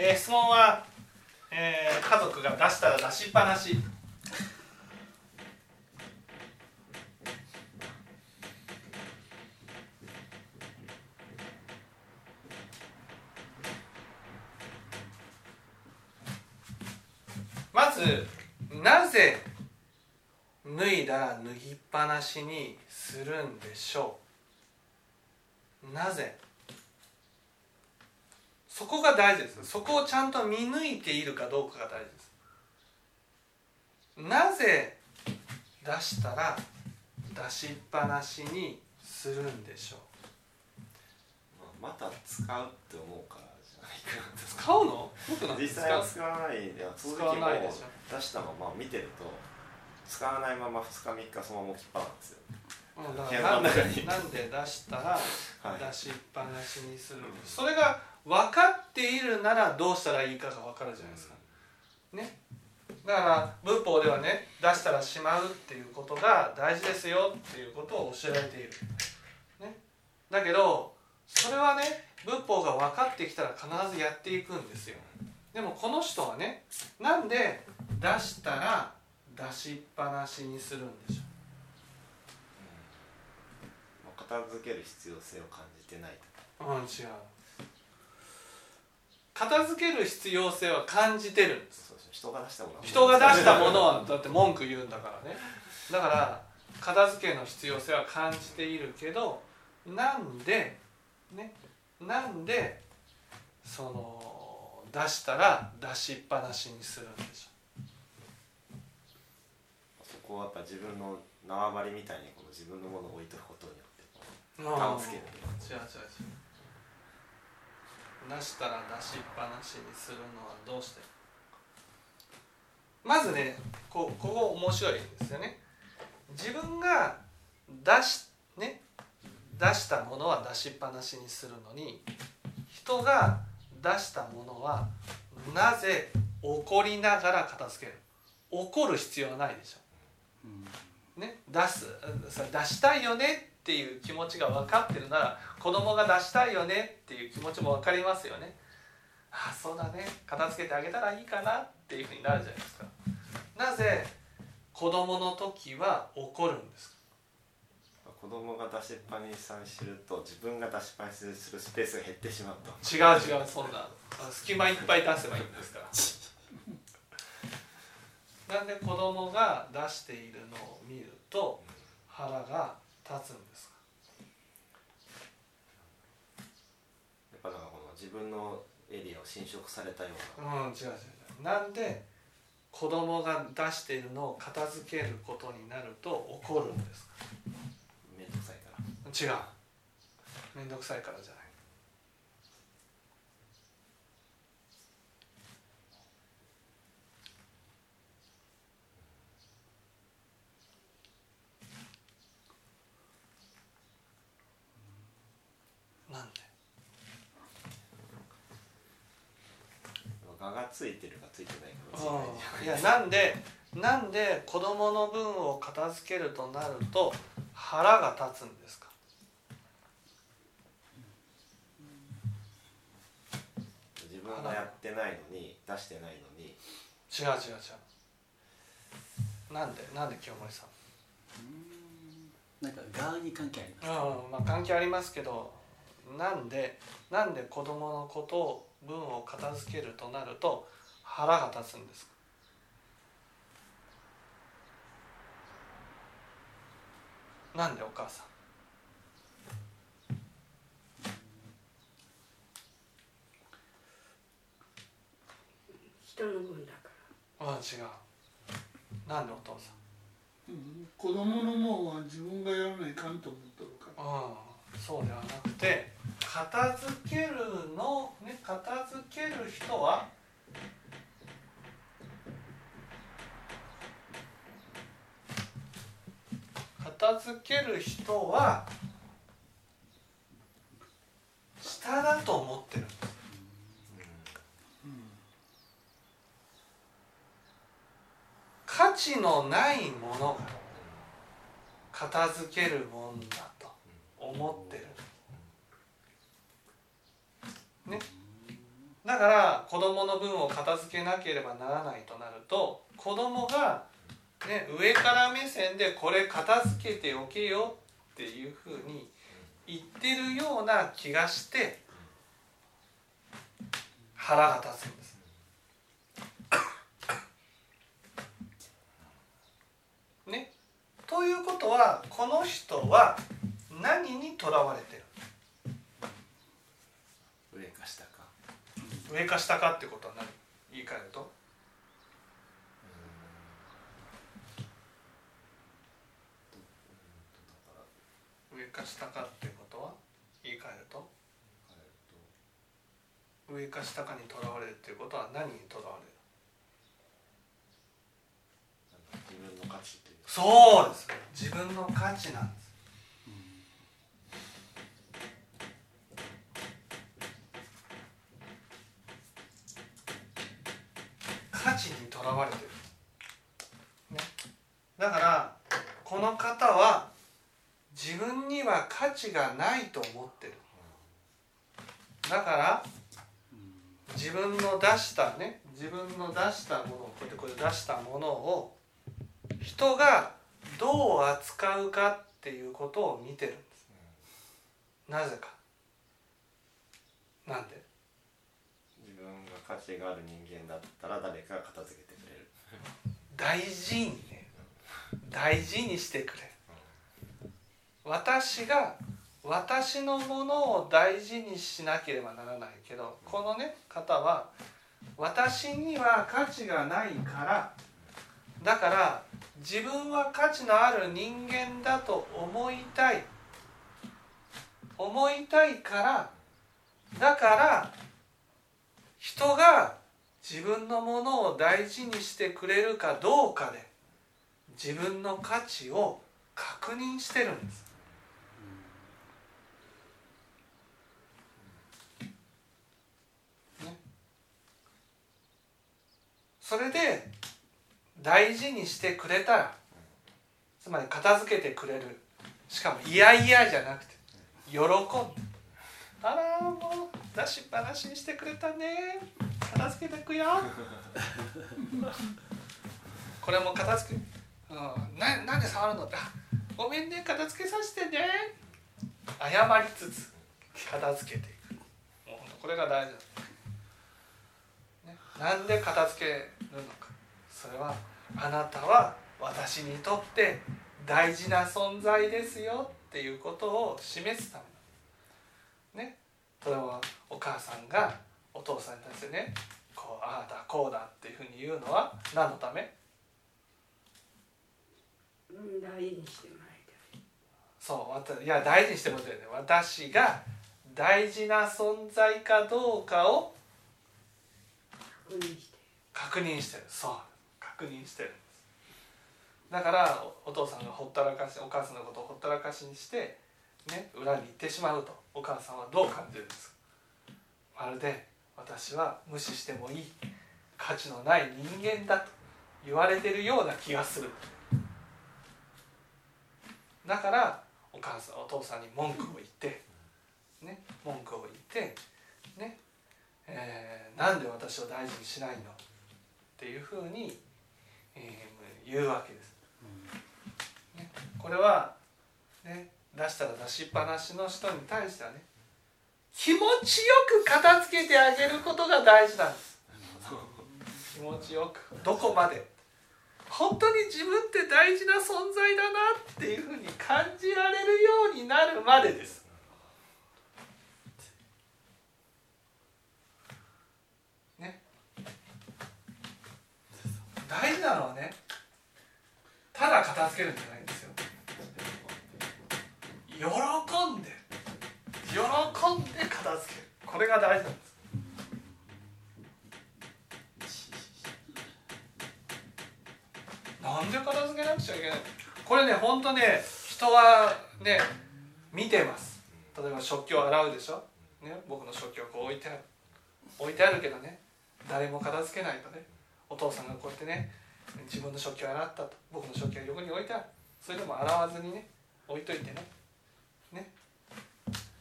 えー、質問は、えー、家族が出したら出しっぱなし。まずなぜ脱いだら脱ぎっぱなしにするんでしょう？なぜ？そこが大事です。そこをちゃんと見抜いているかどうかが大事です。なぜ出したら出しっぱなしにするんでしょう？また使うって思うからじゃないかな。使うの？実際は使わない。いや使わないでしょ。出したまま見てると使わないまま2日3日そのまま置きっぱなんですよ。なんでなんで出したら 出しっぱなしにする、はい、それが分かっているならどうしたらいいかが分かるじゃないですか。ね、だから文法ではね出したらしまうっていうことが大事ですよっていうことを教えられている。ね、だけどそれはね文法が分かってきたら必ずやっていくんですよ。でもこの人はねなんで出したら出しっぱなしにするんでしょう、片付ける必要性を感じてないうん違う片付ける必要性は感じてるんです。人が出したもの人が出したものはだって文句言うんだからね。だから片付けの必要性は感じているけどなんでねなんでその出したら出しっぱなしにするんでしょう。そこはやっぱ自分の縄張りみたいにこの自分のものを置いとくことによって感付ける。違う違う違う出したら出しっぱなしにするのはどうして？まずねこここ面白いですよね。自分が出しね出したものは出しっぱなしにするのに人が出したものはなぜ怒りながら片付ける？怒る必要はないでしょ。ね、出す出したいよねっていう気持ちが分かってるなら子供が出したいよねっていう気持ちも分かりますよね。ああそうだね。片付けてあげたらいいかなっていうふうになるじゃないですか。なぜ子供の時は怒るんですか？子供が出しっぱにさんすると自分が出しっぱにするスペースが減ってしまうと。違う違うそんな。隙間いっぱい出せばいいんですから。なんで子供が出しているのを見ると腹が立つんですか？やっぱだからこの自分のエリアを侵食されたような。うん違う違う違う。なんで子供が出しているのを片付けることになると怒るんですか？面倒くさいから。違う。面倒くさいからじゃないついてるかついてないかいやなんでなんで子供の分を片付けるとなると腹が立つんですか？自分がやってないのに出してないのに。違う違う違う。なんでなんで清盛さん？なんか側に関係あります、うんまあ、関係ありますけどなんでなんで子供のことを分を片付けるとなると腹が立つんです。なんでお母さん。人の分だから。ああ違う。なんでお父さん、うん、子供のもんは自分がやらないかんと思っとるから。ああそうではなくて片付けるの、ね、片付ける人は片付ける人は下だと思ってる。んです、価値のないものが片付けるもんだと思ってるねだから子供の分を片付けなければならないとなると子供がね上から目線でこれ片付けておけよっていうふうに言ってるような気がして腹が立つんです。ね、ということはこの人は何にとらわれてる？上か下上か下かってことは何？言い換えると？上か下かってことは？言い換えると？上か下かにとらわれるっていうことは何にとらわれる？自分の価値という。そうです。自分の価値なんです価値にとらわれてる、ね、だからこの方は自分には価値がないと思ってる。だから自分の出したね自分の出したものをこうやってこれ出したものを人がどう扱うかっていうことを見てるんです。なぜか。なんで？自分が価値がある人間だったら誰かが片付けて大事にね大事にしてくれ。私が私のものを大事にしなければならないけどこのね方は私には価値がないからだから自分は価値のある人間だと思いたい。思いたいからだから人が自分のものを大事にしてくれるかどうかで自分の価値を確認してるんです。それで大事にしてくれたらつまり片付けてくれる。しかも嫌々じゃなくて喜んであらもう出しっぱなしにしてくれたね。片付けてくよ。これも片付け、うん、ななんで触るのって？あごめんね片付けさせてね。謝りつつ片付けていく。もうこれが大事なんですね。なんで片付けるのか。それはあなたは私にとって大事な存在ですよっていうことを示すため。ね。それはお母さんがお父さんに対してねこうああだこうだっていうふうに言うのは何のため？うん大事にしてもらいたい。そういや大事にしてもらってるね。私が大事な存在かどうかを確認して。確認してる。そう確認してるだからおお父さんがほったらかしお母さんのことをほったらかしにしてね裏に行ってしまうとお母さんはどう感じるんですか？まるで私は無視してもいい価値のない人間だと言われてるような気がするだからお母さんお父さんに文句を言ってね文句を言ってねえーなんで私を大事にしないのっていうふうに、えー言うわけです。ね、これは、ね、出したら出しっぱなしの人に対してはね気持ちよく片付けてあげることが大事なんです。気持ちよくどこまで本当に自分って大事な存在だなっていうふうに感じられるようになるまでです。ね大事なのはねただ片付けるんじゃないんですよ喜んで喜んで片これが大事なんです。なんで片付けなくちゃいけない？これね本当ね人はね見てます。例えば食器を洗うでしょ、ね、僕の食器をこう置いてある。置いてあるけどね誰も片付けないとね。お父さんがこうやってね自分の食器を洗ったと。僕の食器が横に置いてある。それでも洗わずにね置いといてね。ね。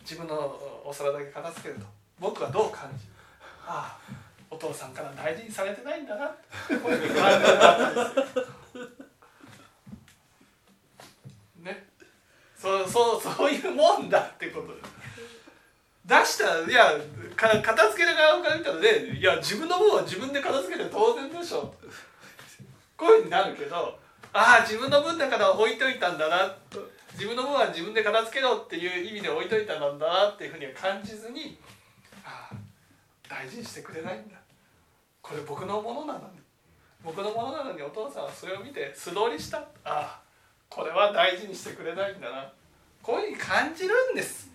自分のお皿だけ片付けると。僕はどう感じるああ父さんから大事にされてないんだな。ってこういうふうに感じるわけですよね。そうそうそういうもんだってことです出したらいやか片付ける側から見たらねいや自分の分は自分で片付けて当然でしょ。こういうふうになるけどああ自分の分だから置いといたんだな。自分の分は自分で片付けろっていう意味で置いといたんだなっていうふうには感じずにああ大事にしてくれないんだ。これ僕のものなのに。僕のものなのにお父さんはそれを見て素通りした。ああこれは大事にしてくれないんだな。こういうふうに感じるんです。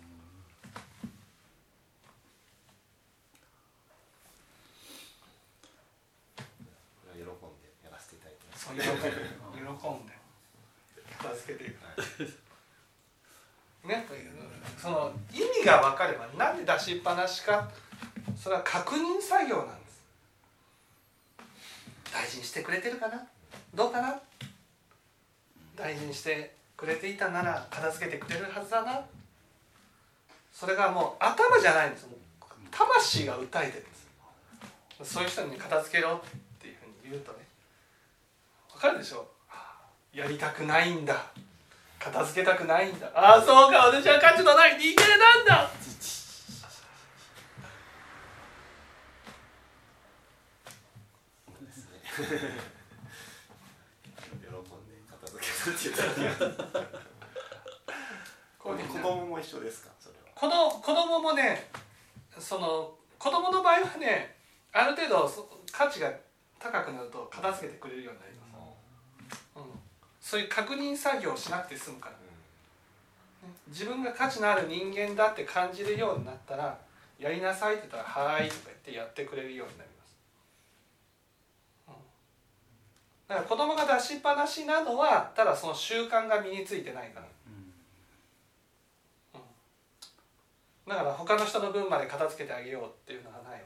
これは喜んでやらせていただいてます。そう喜んで。喜んで。片付けていくね。その意味が分かればなんで出しっぱなしかそれは確認作業なんです。大事にしてくれてるかな？どうかな？大事にしてくれていたなら片付けてくれるはずだな。それがもう頭じゃないんです。魂が訴えてるんです。そういう人に片付けろっていうふうに言うとねわかるでしょ？ああやりたくないんだ。片付けたくないんだ。ああそうか。私は価値のない人間なんだ。喜んで片付けるって言ったら子供も一緒ですか？それは。子供子供もねその子供の場合はねある程度そ価値が高くなると片付けてくれるようになります、うん、そういう確認作業をしなくて済むから。自分が価値のある人間だって感じるようになったらやりなさいって言ったら「はーい」とか言ってやってくれるようになります、うん、だから子供が出しっぱなしなのはただその習慣が身についてないから。だから他の人の分まで片付けてあげようっていうのがないわ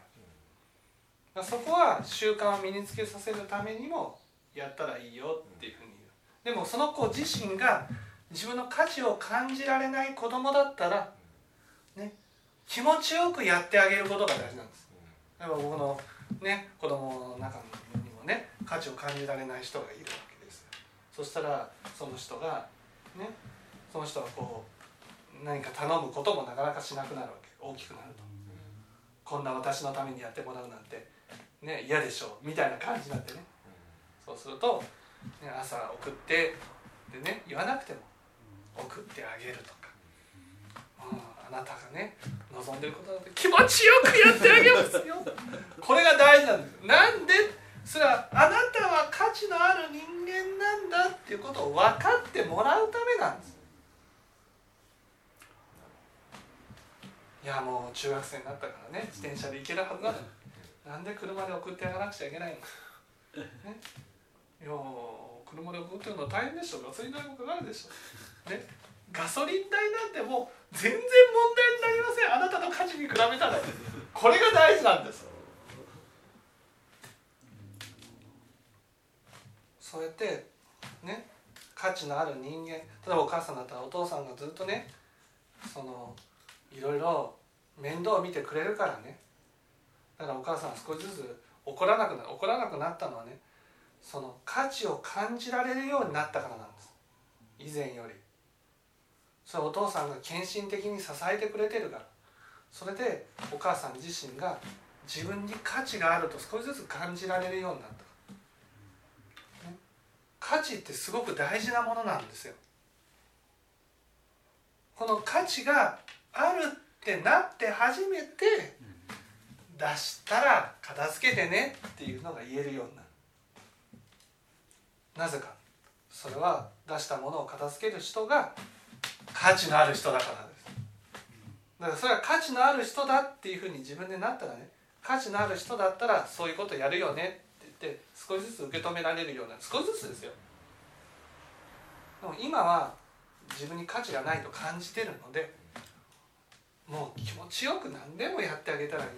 け。そこは習慣を身につけさせるためにもやったらいいよっていうふうにでもその子自身が自分の価値を感じられない子供だったらね気持ちよくやってあげることが大事なんです。例えば僕のね子供の中にもね価値を感じられない人がいるわけです。よそしたらその人がねその人がこう何か頼むこともなかなかしなくなるわけ。大きくなると。こんな私のためにやってもらうなんてね嫌でしょう。みたいな感じになってね。そうすると、朝送ってでね言わなくても送ってあげるとか、うん、あなたがね望んでることだって気持ちよくやってあげますよ。これが大事なんです。なんでそれはあなたは価値のある人間なんだっていうことを分かってもらうためなんです。いやもう中学生になったからね自転車で行けるはずなのに。なんで車で送ってやらなくちゃいけないの、ね、いや車で送ってるの大変でしょ。ガソリン代もかかるでしょ、ね、ガソリン代なんてもう全然問題になりません。あなたの価値に比べたら。これが大事なんです。そうやってね。価値のある人間。例えばお母さんだったらお父さんがずっとねそのいろいろ面倒を見てくれるからね。だからお母さんは少しずつ怒らなくな怒らなくなったのはねその価値を感じられるようになったからなんです。以前より。それお父さんが献身的に支えてくれてるから。それでお母さん自身が自分に価値があると少しずつ感じられるようになった、ね、価値ってすごく大事なものなんですよ。この価値があるってなって初めて出したら片付けてねっていうのが言えるようになる。なぜか。それは出したものを片付ける人が価値のある人だからです。だからそれは価値のある人だっていうふうに自分でなったらね価値のある人だったらそういうことやるよねって言って少しずつ受け止められるような少しずつですよ。でも今は自分に価値がないと感じてるのでもう気持ちよく何でもやってあげたらいい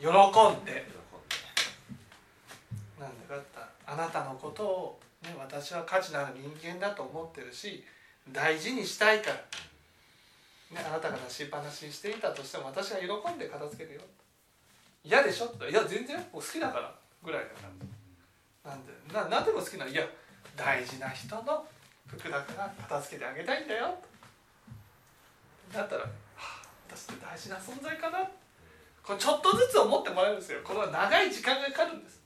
喜んで喜んで。なんでかってあなたのことを、ね、私は価値のある人間だと思ってるし大事にしたいから、ね、あなたが出しっぱなしにしていたとしても私は喜んで片付けるよ。嫌でしょ?」って言ったら「いや全然好きだから」ぐらいだからなんでな何でも好きなの？いや大事な人の服だから片付けてあげたいんだよ。だったら、はあ、私って大事な存在かな。これちょっとずつ思ってもらえるんですよ。これは長い時間がかかるんです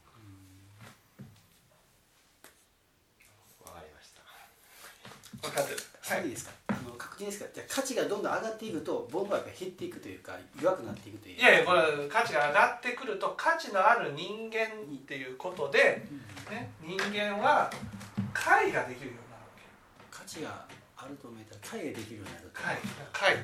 わかりました分かってる。はい。いいですか？あの確認ですか？じゃあ価値がどんどん上がっていくとボンバーが減っていくというか弱くなっていくという。いやいやこれ価値が上がってくると価値のある人間っていうことで、ね、人間は解ができるようになるわけ。価値があると思えたら解ができるようになると。解解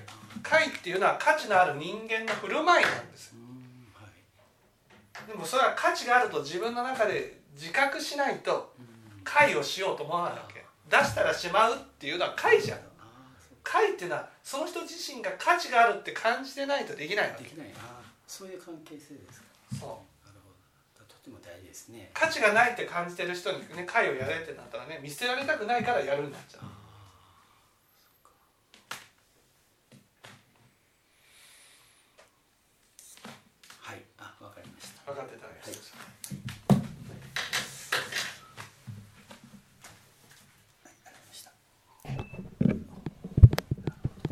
解っていうのは価値のある人間の振る舞いなんです。ようんはい。でもそれは価値があると自分の中で自覚しないとうん。解をしようと思わないわけ出したらしまうっていうのは解じゃん解っていうのはその人自身が価値があるって感じてないとできないわけ。できない。そういう関係性ですか。そう。なるほど。とても大事ですね。価値がないって感じてる人にね解をやれってなったらね見捨てられたくないからやるんだっちゃう